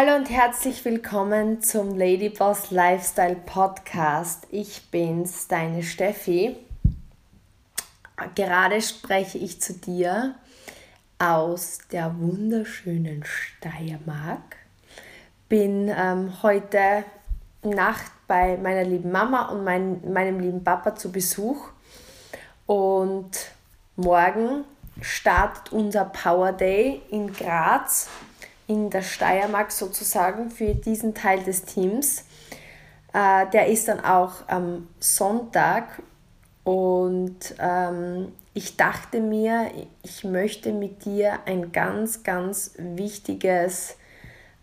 Hallo und herzlich willkommen zum Ladyboss Lifestyle Podcast. Ich bin's, deine Steffi. Gerade spreche ich zu dir aus der wunderschönen Steiermark. Bin ähm, heute Nacht bei meiner lieben Mama und mein, meinem lieben Papa zu Besuch. Und morgen startet unser Power Day in Graz in der Steiermark sozusagen für diesen Teil des Teams. Äh, der ist dann auch am Sonntag und ähm, ich dachte mir, ich möchte mit dir ein ganz, ganz wichtiges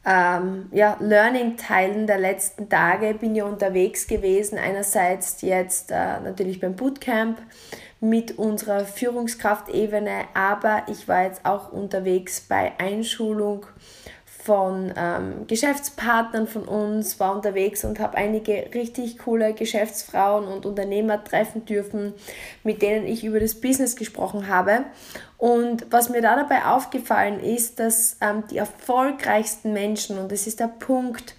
ähm, ja, Learning teilen der letzten Tage. Bin ja unterwegs gewesen, einerseits jetzt äh, natürlich beim Bootcamp mit unserer Führungskraftebene, aber ich war jetzt auch unterwegs bei Einschulung von ähm, Geschäftspartnern von uns, war unterwegs und habe einige richtig coole Geschäftsfrauen und Unternehmer treffen dürfen, mit denen ich über das Business gesprochen habe. Und was mir da dabei aufgefallen ist, dass ähm, die erfolgreichsten Menschen, und das ist der Punkt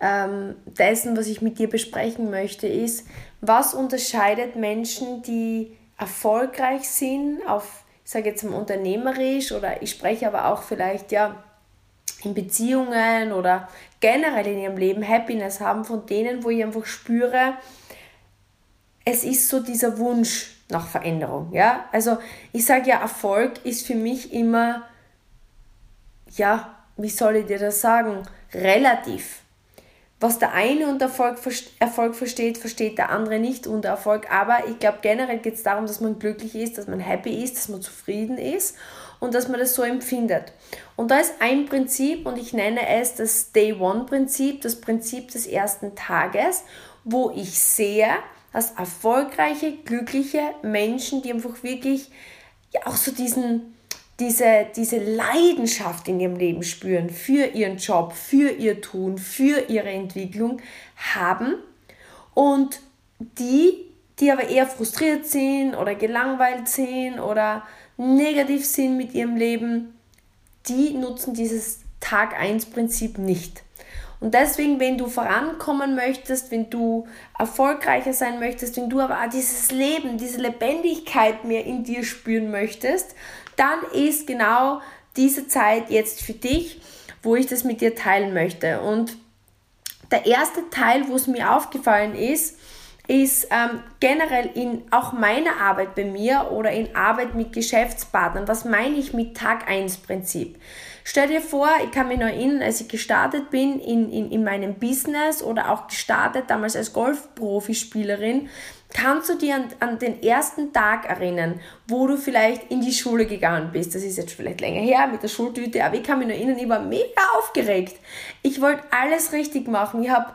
ähm, dessen, was ich mit dir besprechen möchte, ist, was unterscheidet Menschen, die erfolgreich sind, auf, ich sage jetzt mal unternehmerisch oder ich spreche aber auch vielleicht, ja, in Beziehungen oder generell in ihrem Leben Happiness haben, von denen, wo ich einfach spüre, es ist so dieser Wunsch nach Veränderung. Ja? Also ich sage ja, Erfolg ist für mich immer, ja, wie soll ich dir das sagen, relativ. Was der eine unter Erfolg, versteht, versteht der andere nicht unter Erfolg. Aber ich glaube, generell geht es darum, dass man glücklich ist, dass man happy ist, dass man zufrieden ist und dass man das so empfindet. Und da ist ein Prinzip und ich nenne es das Day One Prinzip, das Prinzip des ersten Tages, wo ich sehe, dass erfolgreiche, glückliche Menschen, die einfach wirklich ja auch so diesen, diese, diese Leidenschaft in ihrem Leben spüren für ihren Job, für ihr Tun, für ihre Entwicklung haben und die, die aber eher frustriert sind oder gelangweilt sind oder negativ sind mit ihrem Leben, die nutzen dieses Tag 1 Prinzip nicht. Und deswegen, wenn du vorankommen möchtest, wenn du erfolgreicher sein möchtest, wenn du aber auch dieses Leben, diese Lebendigkeit mehr in dir spüren möchtest, dann ist genau diese Zeit jetzt für dich, wo ich das mit dir teilen möchte. Und der erste Teil, wo es mir aufgefallen ist, ist ähm, generell in auch meiner Arbeit bei mir oder in Arbeit mit Geschäftspartnern. Was meine ich mit Tag 1 Prinzip? Stell dir vor, ich kann mich noch erinnern, als ich gestartet bin in, in, in meinem Business oder auch gestartet damals als Golf-Profispielerin, kannst du dir an, an den ersten Tag erinnern, wo du vielleicht in die Schule gegangen bist. Das ist jetzt vielleicht länger her mit der Schultüte, aber ich kann mich noch erinnern, ich war mega aufgeregt. Ich wollte alles richtig machen. Ich habe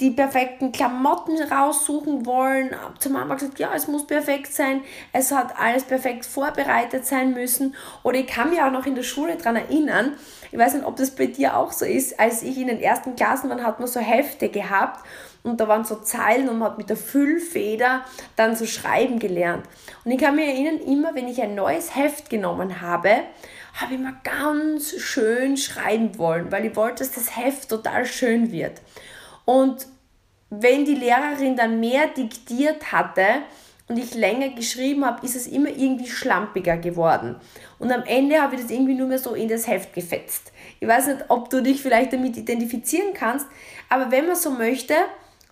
die perfekten Klamotten raussuchen wollen. Zur Mama gesagt, ja, es muss perfekt sein. Es hat alles perfekt vorbereitet sein müssen. Oder ich kann mich auch noch in der Schule daran erinnern, ich weiß nicht, ob das bei dir auch so ist, als ich in den ersten Klassen war, hat man so Hefte gehabt und da waren so Zeilen und man hat mit der Füllfeder dann so schreiben gelernt. Und ich kann mich erinnern, immer wenn ich ein neues Heft genommen habe, habe ich mal ganz schön schreiben wollen, weil ich wollte, dass das Heft total schön wird. Und wenn die Lehrerin dann mehr diktiert hatte und ich länger geschrieben habe, ist es immer irgendwie schlampiger geworden. Und am Ende habe ich das irgendwie nur mehr so in das Heft gefetzt. Ich weiß nicht, ob du dich vielleicht damit identifizieren kannst, aber wenn man so möchte,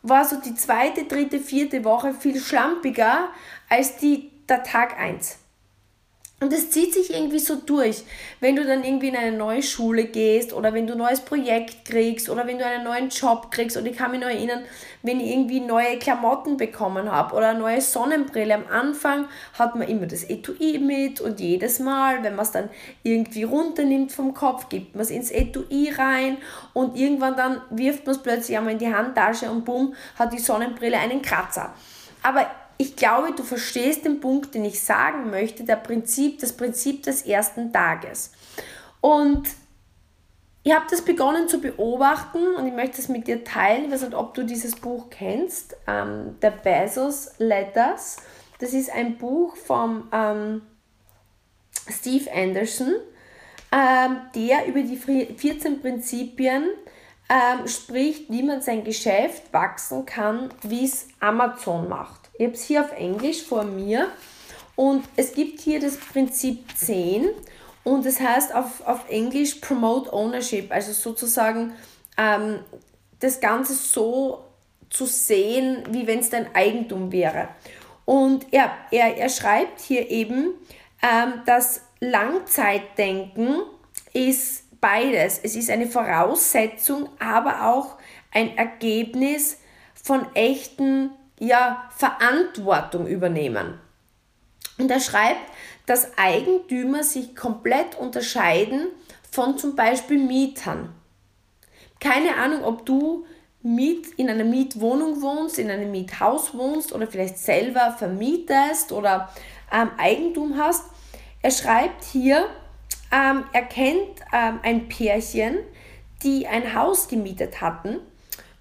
war so die zweite, dritte, vierte Woche viel schlampiger als die, der Tag 1. Und es zieht sich irgendwie so durch. Wenn du dann irgendwie in eine neue Schule gehst oder wenn du ein neues Projekt kriegst oder wenn du einen neuen Job kriegst. Und ich kann mich noch erinnern, wenn ich irgendwie neue Klamotten bekommen habe oder eine neue Sonnenbrille. Am Anfang hat man immer das Etui mit und jedes Mal, wenn man es dann irgendwie runternimmt vom Kopf, gibt man es ins Etui rein und irgendwann dann wirft man es plötzlich einmal in die Handtasche und bumm, hat die Sonnenbrille einen Kratzer. Aber ich glaube, du verstehst den Punkt, den ich sagen möchte, der Prinzip, das Prinzip des ersten Tages. Und ich habe das begonnen zu beobachten und ich möchte es mit dir teilen. Ich weiß nicht, ob du dieses Buch kennst, ähm, der Bezos Letters. Das ist ein Buch von ähm, Steve Anderson, ähm, der über die 14 Prinzipien ähm, spricht, wie man sein Geschäft wachsen kann, wie es Amazon macht. Ich habe es hier auf Englisch vor mir und es gibt hier das Prinzip 10 und das heißt auf, auf Englisch Promote Ownership, also sozusagen ähm, das Ganze so zu sehen, wie wenn es dein Eigentum wäre. Und er, er, er schreibt hier eben, ähm, dass Langzeitdenken ist beides. Es ist eine Voraussetzung, aber auch ein Ergebnis von echten ja, Verantwortung übernehmen. Und er schreibt, dass Eigentümer sich komplett unterscheiden von zum Beispiel Mietern. Keine Ahnung, ob du Miet, in einer Mietwohnung wohnst, in einem Miethaus wohnst oder vielleicht selber vermietest oder ähm, Eigentum hast. Er schreibt hier, ähm, er kennt ähm, ein Pärchen, die ein Haus gemietet hatten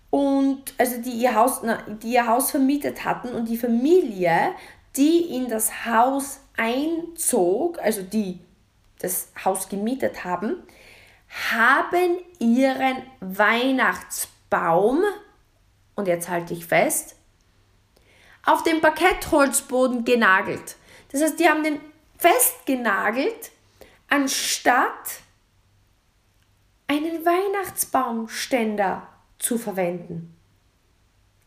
und also die ihr Haus, na, die ihr Haus vermietet hatten und die Familie, die in das Haus einzog, also die das Haus gemietet haben, haben ihren Weihnachtsbaum, und jetzt halte ich fest, auf den Parkettholzboden genagelt. Das heißt, die haben den festgenagelt, anstatt einen Weihnachtsbaumständer zu verwenden.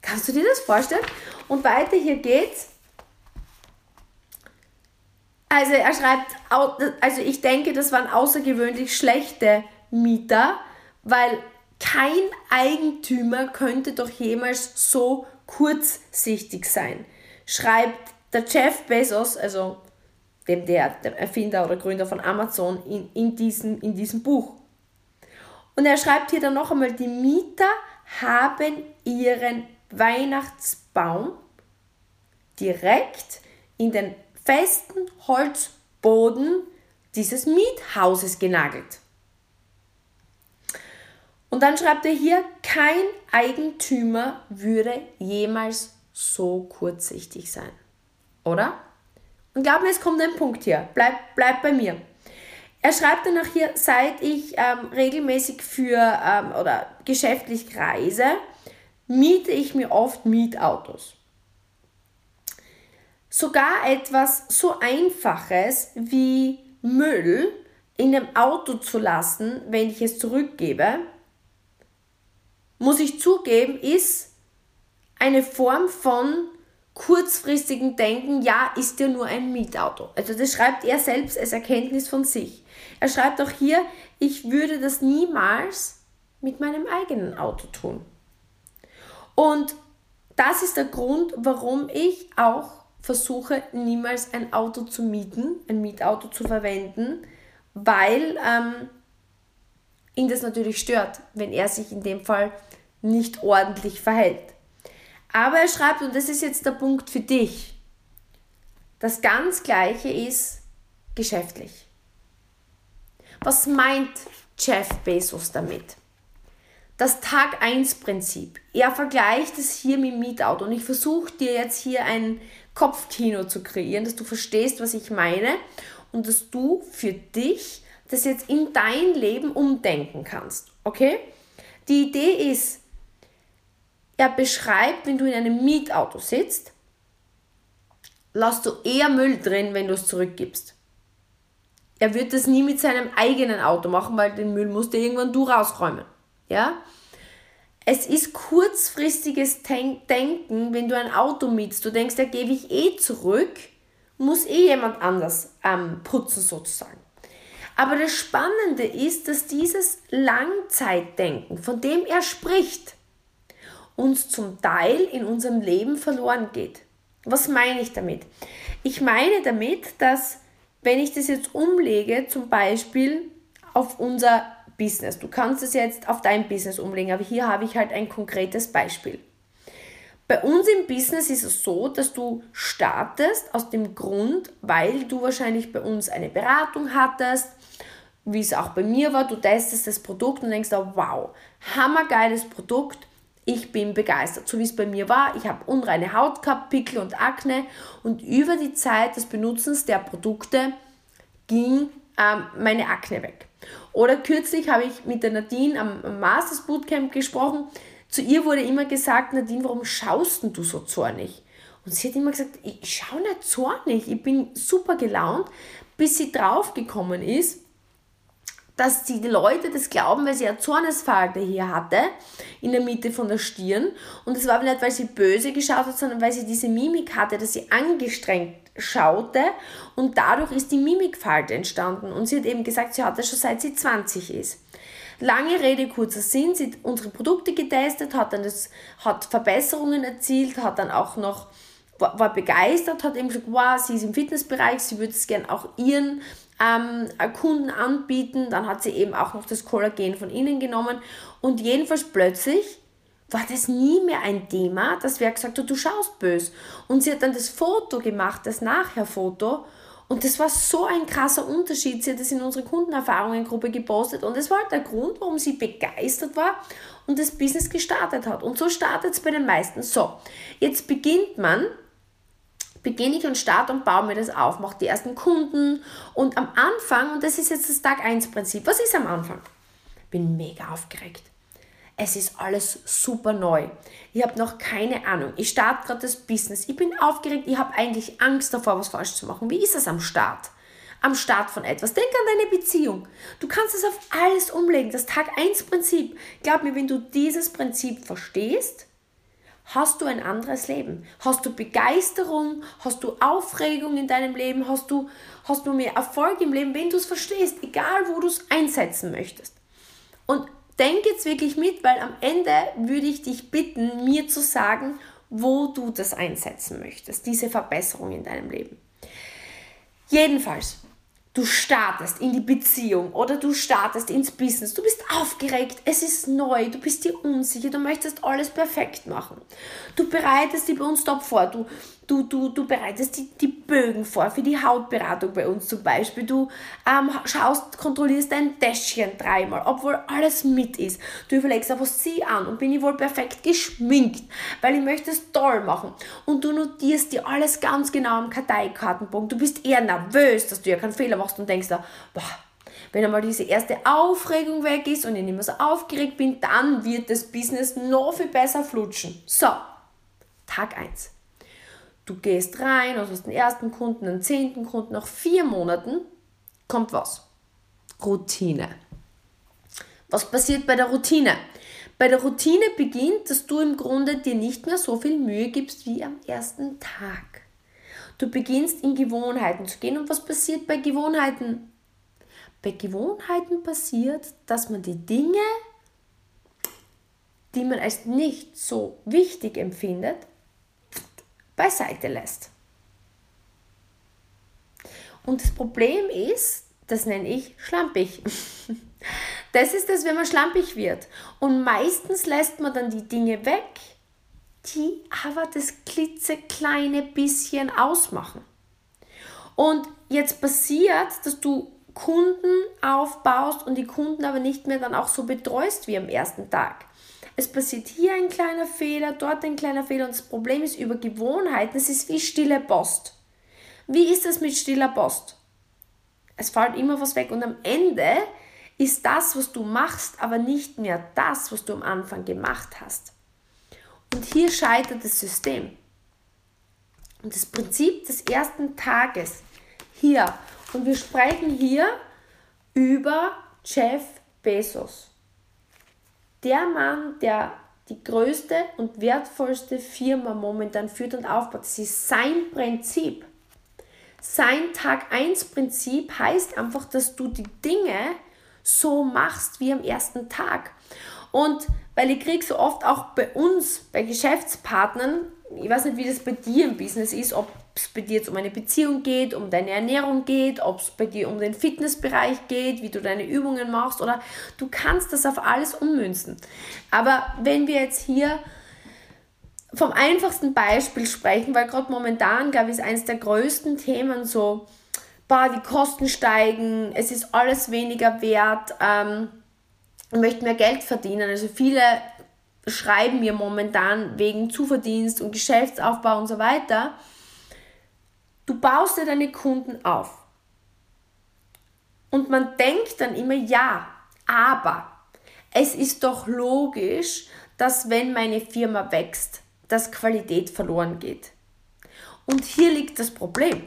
Kannst du dir das vorstellen? Und weiter hier geht's. Also er schreibt, also ich denke, das waren außergewöhnlich schlechte Mieter, weil kein Eigentümer könnte doch jemals so kurzsichtig sein. Schreibt der Jeff Bezos, also dem der, der Erfinder oder Gründer von Amazon, in, in, diesem, in diesem Buch. Und er schreibt hier dann noch einmal, die Mieter haben ihren Weihnachtsbaum direkt in den festen Holzboden dieses Miethauses genagelt. Und dann schreibt er hier, kein Eigentümer würde jemals so kurzsichtig sein. Oder? Und glaub mir, es kommt ein Punkt hier. Bleib, bleib bei mir. Er schreibt dann auch hier, seit ich ähm, regelmäßig für ähm, oder geschäftlich reise, miete ich mir oft Mietautos. Sogar etwas so Einfaches wie Müll in dem Auto zu lassen, wenn ich es zurückgebe, muss ich zugeben, ist eine Form von kurzfristigen Denken, ja, ist ja nur ein Mietauto. Also das schreibt er selbst als Erkenntnis von sich. Er schreibt auch hier, ich würde das niemals mit meinem eigenen Auto tun. Und das ist der Grund, warum ich auch versuche niemals ein Auto zu mieten, ein Mietauto zu verwenden, weil ähm, ihn das natürlich stört, wenn er sich in dem Fall nicht ordentlich verhält. Aber er schreibt, und das ist jetzt der Punkt für dich, das ganz gleiche ist geschäftlich. Was meint Jeff Bezos damit? Das Tag 1 Prinzip. Er vergleicht es hier mit Mietauto und ich versuche dir jetzt hier ein Kopfkino zu kreieren, dass du verstehst, was ich meine und dass du für dich das jetzt in dein Leben umdenken kannst. Okay? Die Idee ist, er beschreibt, wenn du in einem Mietauto sitzt, lässt du eher Müll drin, wenn du es zurückgibst. Er wird das nie mit seinem eigenen Auto machen, weil den Müll musst du irgendwann du rausräumen. Ja? Es ist kurzfristiges Denken, wenn du ein Auto mietst. Du denkst, da gebe ich eh zurück, muss eh jemand anders ähm, putzen sozusagen. Aber das Spannende ist, dass dieses Langzeitdenken, von dem er spricht, uns zum Teil in unserem Leben verloren geht. Was meine ich damit? Ich meine damit, dass wenn ich das jetzt umlege, zum Beispiel auf unser Business. Du kannst es jetzt auf dein Business umlegen, aber hier habe ich halt ein konkretes Beispiel. Bei uns im Business ist es so, dass du startest aus dem Grund, weil du wahrscheinlich bei uns eine Beratung hattest, wie es auch bei mir war. Du testest das Produkt und denkst, wow, hammergeiles Produkt, ich bin begeistert. So wie es bei mir war, ich habe unreine Haut gehabt, Pickel und Akne und über die Zeit des Benutzens der Produkte ging ähm, meine Akne weg. Oder kürzlich habe ich mit der Nadine am Masters Bootcamp gesprochen. Zu ihr wurde immer gesagt, Nadine, warum schaust du so zornig? Und sie hat immer gesagt, ich schaue nicht zornig, ich bin super gelaunt, bis sie draufgekommen ist, dass die Leute das glauben, weil sie eine Zornesfalte hier hatte, in der Mitte von der Stirn. Und es war nicht, weil sie böse geschaut hat, sondern weil sie diese Mimik hatte, dass sie angestrengt schaute und dadurch ist die Mimikfalte entstanden. Und sie hat eben gesagt, sie hat das schon seit sie 20 ist. Lange Rede, kurzer Sinn, sie hat unsere Produkte getestet, hat dann das, hat Verbesserungen erzielt, hat dann auch noch war begeistert, hat eben gesagt, wow, sie ist im Fitnessbereich, sie würde es gerne auch ihren ähm, Kunden anbieten. Dann hat sie eben auch noch das Kollagen von ihnen genommen und jedenfalls plötzlich war das nie mehr ein Thema, dass wer gesagt hat, du schaust böse. Und sie hat dann das Foto gemacht, das Nachher-Foto. Und das war so ein krasser Unterschied. Sie hat das in unsere Kundenerfahrungen-Gruppe gepostet. Und das war halt der Grund, warum sie begeistert war und das Business gestartet hat. Und so startet es bei den meisten. So, jetzt beginnt man beginne ich und starte und baue mir das auf, mache die ersten Kunden und am Anfang, und das ist jetzt das Tag 1 Prinzip, was ist am Anfang? Bin mega aufgeregt. Es ist alles super neu. Ich habe noch keine Ahnung. Ich starte gerade das Business. Ich bin aufgeregt. Ich habe eigentlich Angst davor, was falsch zu machen. Wie ist es am Start? Am Start von etwas. Denk an deine Beziehung. Du kannst es auf alles umlegen. Das Tag 1 Prinzip. Glaub mir, wenn du dieses Prinzip verstehst, hast du ein anderes Leben. Hast du Begeisterung, hast du Aufregung in deinem Leben, hast du, hast du mehr Erfolg im Leben, wenn du es verstehst, egal wo du es einsetzen möchtest. Und denk jetzt wirklich mit, weil am Ende würde ich dich bitten, mir zu sagen, wo du das einsetzen möchtest, diese Verbesserung in deinem Leben. Jedenfalls, du startest in die Beziehung oder du startest ins Business, du bist aufgeregt, es ist neu, du bist dir unsicher, du möchtest alles perfekt machen. Du bereitest die bei uns top vor, du, du, du, du bereitest die, die Bögen vor für die Hautberatung bei uns zum Beispiel. Du ähm, schaust, kontrollierst dein Täschchen dreimal, obwohl alles mit ist. Du überlegst, was zieh an und bin ich wohl perfekt geschminkt, weil ich möchte es toll machen. Und du notierst dir alles ganz genau am Karteikartenbogen. Du bist eher nervös, dass du ja keinen Fehler machst und denkst da, boah, wenn einmal diese erste Aufregung weg ist und ich nicht mehr so aufgeregt bin, dann wird das Business noch viel besser flutschen. So, Tag 1. Du gehst rein, also hast den ersten Kunden, den zehnten Kunden, nach vier Monaten kommt was? Routine. Was passiert bei der Routine? Bei der Routine beginnt, dass du im Grunde dir nicht mehr so viel Mühe gibst wie am ersten Tag. Du beginnst in Gewohnheiten zu gehen. Und was passiert bei Gewohnheiten? Bei Gewohnheiten passiert, dass man die Dinge, die man als nicht so wichtig empfindet, beiseite lässt. Und das Problem ist, das nenne ich schlampig. Das ist es, wenn man schlampig wird. Und meistens lässt man dann die Dinge weg, die aber das klitzekleine bisschen ausmachen. Und jetzt passiert, dass du Kunden aufbaust und die Kunden aber nicht mehr dann auch so betreust wie am ersten Tag es passiert hier ein kleiner Fehler, dort ein kleiner Fehler und das Problem ist über Gewohnheiten, es ist wie stille Post. Wie ist es mit stiller Post? Es fällt immer was weg und am Ende ist das, was du machst, aber nicht mehr das, was du am Anfang gemacht hast. Und hier scheitert das System. Und das Prinzip des ersten Tages hier, und wir sprechen hier über Jeff Bezos der Mann, der die größte und wertvollste Firma momentan führt und aufbaut. Das ist sein Prinzip. Sein Tag 1 Prinzip heißt einfach, dass du die Dinge so machst wie am ersten Tag. Und weil ich kriege so oft auch bei uns, bei Geschäftspartnern, ich weiß nicht, wie das bei dir im Business ist, ob es bei dir jetzt um eine Beziehung geht, um deine Ernährung geht, ob es bei dir um den Fitnessbereich geht, wie du deine Übungen machst oder du kannst das auf alles ummünzen. Aber wenn wir jetzt hier vom einfachsten Beispiel sprechen, weil gerade momentan, glaube ich, ist eines der größten Themen so, boah, die Kosten steigen, es ist alles weniger wert, ähm, ich möchte mehr Geld verdienen. Also viele schreiben mir momentan wegen Zuverdienst und Geschäftsaufbau und so weiter. Du baust dir deine Kunden auf. Und man denkt dann immer, ja, aber es ist doch logisch, dass wenn meine Firma wächst, dass Qualität verloren geht. Und hier liegt das Problem.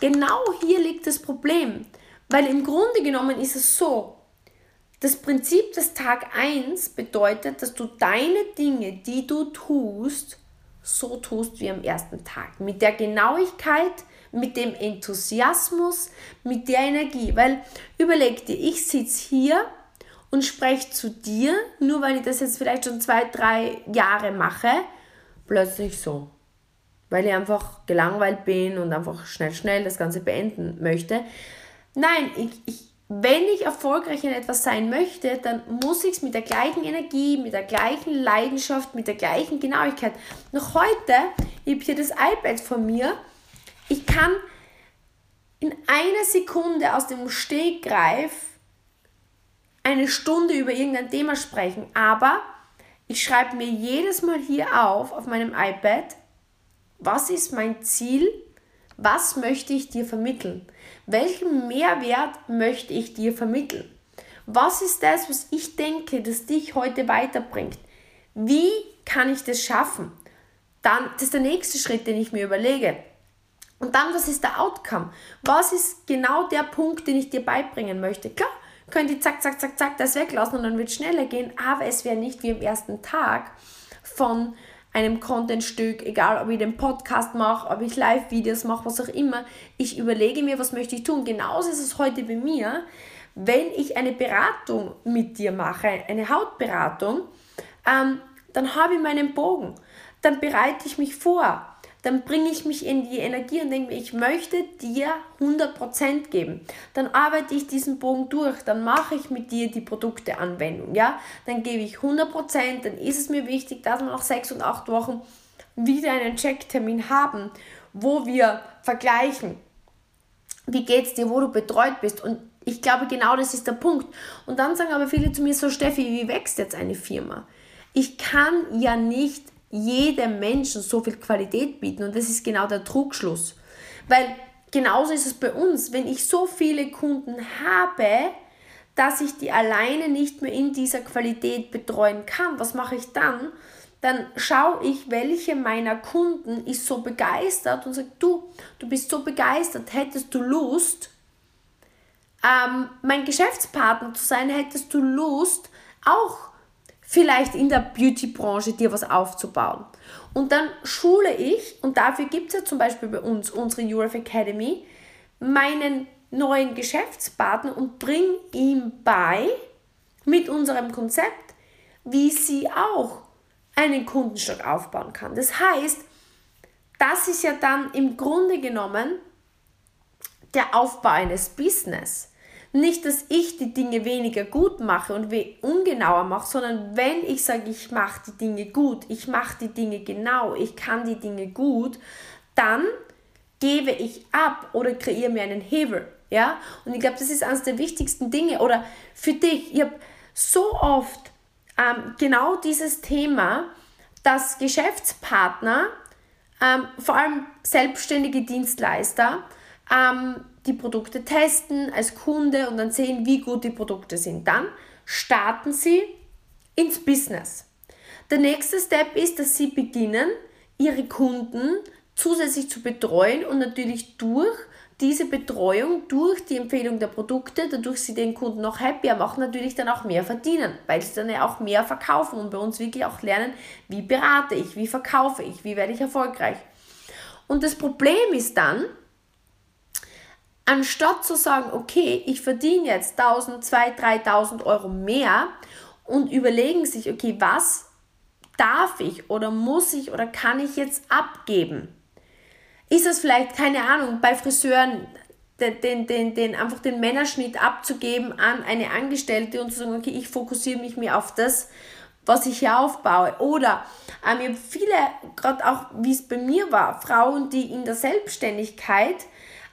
Genau hier liegt das Problem. Weil im Grunde genommen ist es so, das Prinzip des Tag 1 bedeutet, dass du deine Dinge, die du tust, so tust wie am ersten Tag. Mit der Genauigkeit, mit dem Enthusiasmus, mit der Energie. Weil überleg dir, ich sitze hier und spreche zu dir, nur weil ich das jetzt vielleicht schon zwei, drei Jahre mache, plötzlich so. Weil ich einfach gelangweilt bin und einfach schnell, schnell das Ganze beenden möchte. Nein, ich, ich, wenn ich erfolgreich in etwas sein möchte, dann muss ich es mit der gleichen Energie, mit der gleichen Leidenschaft, mit der gleichen Genauigkeit. Noch heute, ich habe hier das iPad von mir, ich kann in einer Sekunde aus dem Stegreif eine Stunde über irgendein Thema sprechen, aber ich schreibe mir jedes Mal hier auf, auf meinem iPad, was ist mein Ziel, was möchte ich dir vermitteln, welchen Mehrwert möchte ich dir vermitteln, was ist das, was ich denke, das dich heute weiterbringt, wie kann ich das schaffen, dann, das ist der nächste Schritt, den ich mir überlege. Und dann, was ist der Outcome? Was ist genau der Punkt, den ich dir beibringen möchte? Klar, könnt ihr zack, zack, zack, zack das weglassen und dann wird es schneller gehen, aber es wäre nicht wie am ersten Tag von einem Contentstück, egal ob ich den Podcast mache, ob ich Live-Videos mache, was auch immer. Ich überlege mir, was möchte ich tun. Genauso ist es heute bei mir, wenn ich eine Beratung mit dir mache, eine Hautberatung, ähm, dann habe ich meinen Bogen. Dann bereite ich mich vor dann bringe ich mich in die Energie und denke mir, ich möchte dir 100% geben. Dann arbeite ich diesen Bogen durch, dann mache ich mit dir die Produkteanwendung, ja? Dann gebe ich 100%, dann ist es mir wichtig, dass wir nach 6 und 8 Wochen wieder einen Checktermin haben, wo wir vergleichen, wie geht es dir, wo du betreut bist und ich glaube, genau das ist der Punkt. Und dann sagen aber viele zu mir so, Steffi, wie wächst jetzt eine Firma? Ich kann ja nicht jedem Menschen so viel Qualität bieten. Und das ist genau der Trugschluss. Weil genauso ist es bei uns. Wenn ich so viele Kunden habe, dass ich die alleine nicht mehr in dieser Qualität betreuen kann, was mache ich dann? Dann schaue ich, welche meiner Kunden ist so begeistert und sage, du, du bist so begeistert, hättest du Lust, ähm, mein Geschäftspartner zu sein, hättest du Lust, auch vielleicht in der Beauty-Branche dir was aufzubauen. Und dann schule ich, und dafür gibt es ja zum Beispiel bei uns unsere URF Academy, meinen neuen Geschäftspartner und bringe ihm bei, mit unserem Konzept, wie sie auch einen Kundenstock aufbauen kann. Das heißt, das ist ja dann im Grunde genommen der Aufbau eines Business. Nicht, dass ich die Dinge weniger gut mache und ungenauer mache, sondern wenn ich sage, ich mache die Dinge gut, ich mache die Dinge genau, ich kann die Dinge gut, dann gebe ich ab oder kreiere mir einen Hebel. Ja? Und ich glaube, das ist eines der wichtigsten Dinge. Oder für dich, ich habe so oft ähm, genau dieses Thema, dass Geschäftspartner, ähm, vor allem selbstständige Dienstleister, ähm, die Produkte testen als Kunde und dann sehen, wie gut die Produkte sind. Dann starten sie ins Business. Der nächste Step ist, dass sie beginnen, ihre Kunden zusätzlich zu betreuen und natürlich durch diese Betreuung, durch die Empfehlung der Produkte, dadurch sie den Kunden noch happier machen, natürlich dann auch mehr verdienen, weil sie dann ja auch mehr verkaufen und bei uns wirklich auch lernen, wie berate ich, wie verkaufe ich, wie werde ich erfolgreich. Und das Problem ist dann, anstatt zu sagen, okay, ich verdiene jetzt 1000, 2000, 3000 Euro mehr und überlegen sich, okay, was darf ich oder muss ich oder kann ich jetzt abgeben? Ist es vielleicht, keine Ahnung, bei Friseuren den, den, den, den, einfach den Männerschnitt abzugeben an eine Angestellte und zu sagen, okay, ich fokussiere mich mehr auf das, was ich hier aufbaue. Oder ähm, ich habe viele, gerade auch wie es bei mir war, Frauen, die in der Selbstständigkeit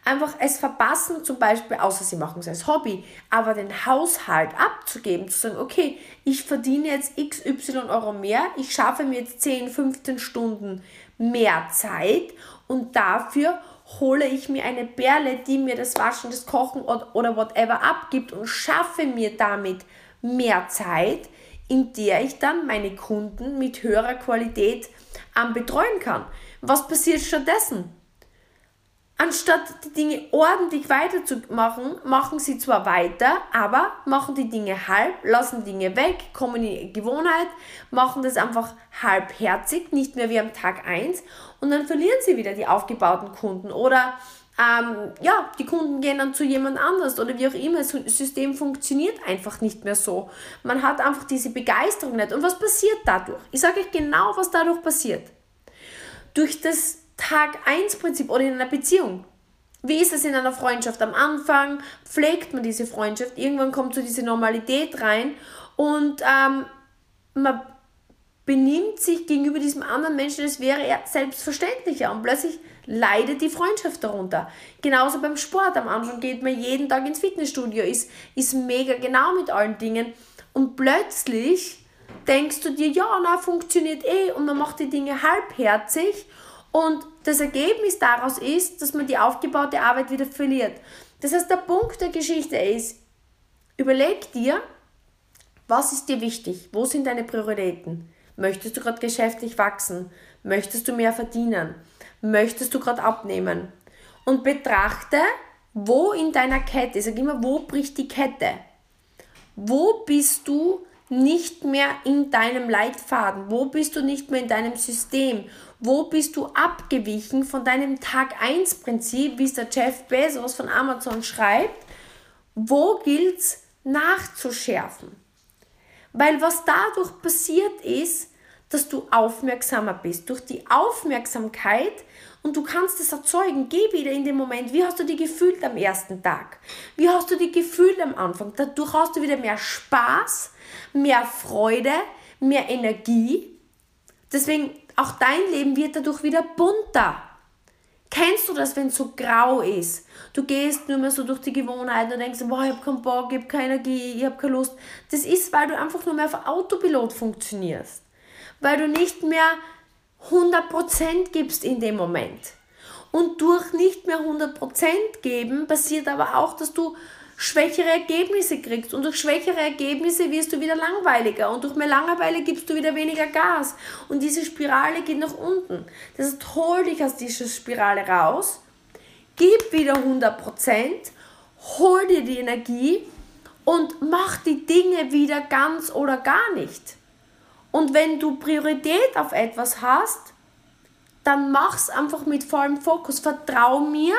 einfach es verpassen, zum Beispiel, außer sie machen es als Hobby, aber den Haushalt abzugeben, zu sagen, okay, ich verdiene jetzt XY Euro mehr, ich schaffe mir jetzt 10, 15 Stunden mehr Zeit und dafür hole ich mir eine Perle, die mir das Waschen, das Kochen oder whatever abgibt und schaffe mir damit mehr Zeit, in der ich dann meine Kunden mit höherer Qualität betreuen kann. Was passiert stattdessen? Anstatt die Dinge ordentlich weiterzumachen, machen sie zwar weiter, aber machen die Dinge halb, lassen Dinge weg, kommen in die Gewohnheit, machen das einfach halbherzig, nicht mehr wie am Tag 1 und dann verlieren sie wieder die aufgebauten Kunden oder ähm, ja, die Kunden gehen dann zu jemand anders oder wie auch immer. Das System funktioniert einfach nicht mehr so. Man hat einfach diese Begeisterung nicht. Und was passiert dadurch? Ich sage euch genau, was dadurch passiert. Durch das Tag 1 Prinzip oder in einer Beziehung. Wie ist es in einer Freundschaft? Am Anfang pflegt man diese Freundschaft, irgendwann kommt so diese Normalität rein und ähm, man benimmt sich gegenüber diesem anderen Menschen, als wäre er selbstverständlicher und plötzlich leidet die Freundschaft darunter. Genauso beim Sport. Am Anfang geht man jeden Tag ins Fitnessstudio, ist, ist mega genau mit allen Dingen und plötzlich denkst du dir, ja, na, funktioniert eh und man macht die Dinge halbherzig und das Ergebnis daraus ist, dass man die aufgebaute Arbeit wieder verliert. Das heißt, der Punkt der Geschichte ist, überleg dir, was ist dir wichtig? Wo sind deine Prioritäten? Möchtest du gerade geschäftlich wachsen? Möchtest du mehr verdienen? Möchtest du gerade abnehmen? Und betrachte, wo in deiner Kette, sage immer, wo bricht die Kette? Wo bist du nicht mehr in deinem Leitfaden? Wo bist du nicht mehr in deinem System? Wo bist du abgewichen von deinem Tag 1 Prinzip, wie es der Jeff Bezos von Amazon schreibt? Wo gilt es nachzuschärfen? Weil was dadurch passiert ist, dass du aufmerksamer bist. Durch die Aufmerksamkeit und du kannst es erzeugen. Geh wieder in den Moment. Wie hast du dich gefühlt am ersten Tag? Wie hast du dich gefühlt am Anfang? Dadurch hast du wieder mehr Spaß, mehr Freude, mehr Energie. Deswegen auch dein Leben wird dadurch wieder bunter. Kennst du das, wenn es so grau ist? Du gehst nur mehr so durch die Gewohnheit und denkst, boah, ich habe keinen Bock, ich habe keine Energie, ich habe keine Lust. Das ist, weil du einfach nur mehr auf Autopilot funktionierst. Weil du nicht mehr 100% gibst in dem Moment. Und durch nicht mehr 100% geben passiert aber auch, dass du schwächere Ergebnisse kriegst. Und durch schwächere Ergebnisse wirst du wieder langweiliger. Und durch mehr Langeweile gibst du wieder weniger Gas. Und diese Spirale geht nach unten. Das heißt, hol dich aus dieser Spirale raus, gib wieder 100%, hol dir die Energie und mach die Dinge wieder ganz oder gar nicht. Und wenn du Priorität auf etwas hast, dann mach's einfach mit vollem Fokus. Vertrau mir,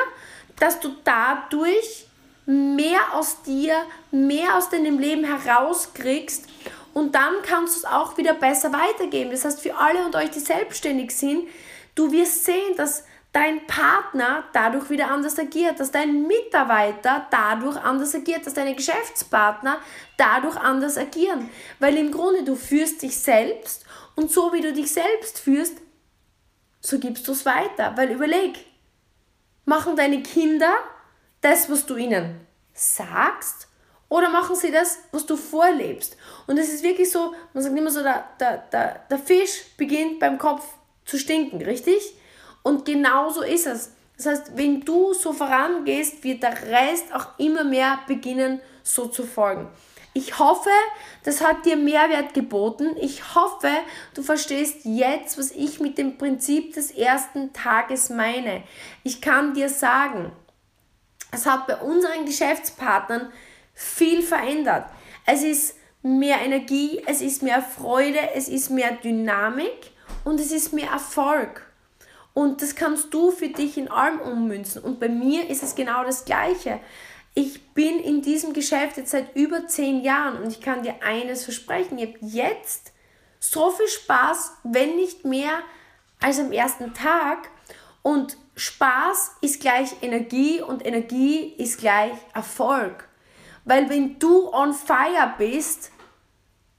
dass du dadurch mehr aus dir, mehr aus deinem Leben herauskriegst und dann kannst du es auch wieder besser weitergeben. Das heißt, für alle und euch, die selbstständig sind, du wirst sehen, dass dein Partner dadurch wieder anders agiert, dass dein Mitarbeiter dadurch anders agiert, dass deine Geschäftspartner dadurch anders agieren. Weil im Grunde du führst dich selbst und so wie du dich selbst führst, so gibst du es weiter. Weil überleg, machen deine Kinder das, was du ihnen sagst, oder machen sie das, was du vorlebst? Und es ist wirklich so, man sagt immer so, der, der, der, Fisch beginnt beim Kopf zu stinken, richtig? Und genau so ist es. Das heißt, wenn du so vorangehst, wird der Rest auch immer mehr beginnen, so zu folgen. Ich hoffe, das hat dir Mehrwert geboten. Ich hoffe, du verstehst jetzt, was ich mit dem Prinzip des ersten Tages meine. Ich kann dir sagen, es hat bei unseren Geschäftspartnern viel verändert. Es ist mehr Energie, es ist mehr Freude, es ist mehr Dynamik und es ist mehr Erfolg. Und das kannst du für dich in allem ummünzen. Und bei mir ist es genau das Gleiche. Ich bin in diesem Geschäft jetzt seit über zehn Jahren und ich kann dir eines versprechen. Ich habe jetzt so viel Spaß, wenn nicht mehr als am ersten Tag. Und Spaß ist gleich Energie und Energie ist gleich Erfolg. Weil wenn du on fire bist,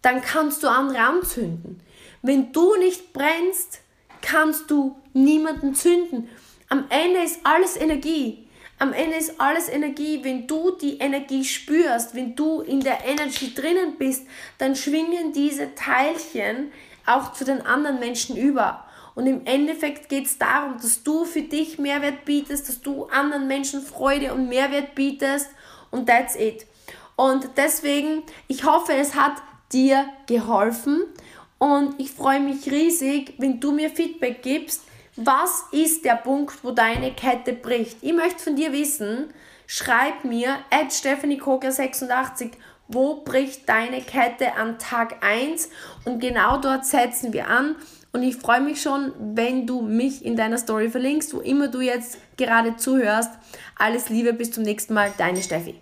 dann kannst du andere anzünden. Wenn du nicht brennst, kannst du niemanden zünden. Am Ende ist alles Energie. Am Ende ist alles Energie. Wenn du die Energie spürst, wenn du in der Energy drinnen bist, dann schwingen diese Teilchen auch zu den anderen Menschen über. Und im Endeffekt geht es darum, dass du für dich Mehrwert bietest, dass du anderen Menschen Freude und Mehrwert bietest und that's it. Und deswegen, ich hoffe, es hat dir geholfen und ich freue mich riesig, wenn du mir Feedback gibst. Was ist der Punkt, wo deine Kette bricht? Ich möchte von dir wissen, schreib mir at stephaniekogler86, wo bricht deine Kette an Tag 1 und genau dort setzen wir an und ich freue mich schon, wenn du mich in deiner Story verlinkst, wo immer du jetzt gerade zuhörst. Alles Liebe, bis zum nächsten Mal, deine Steffi.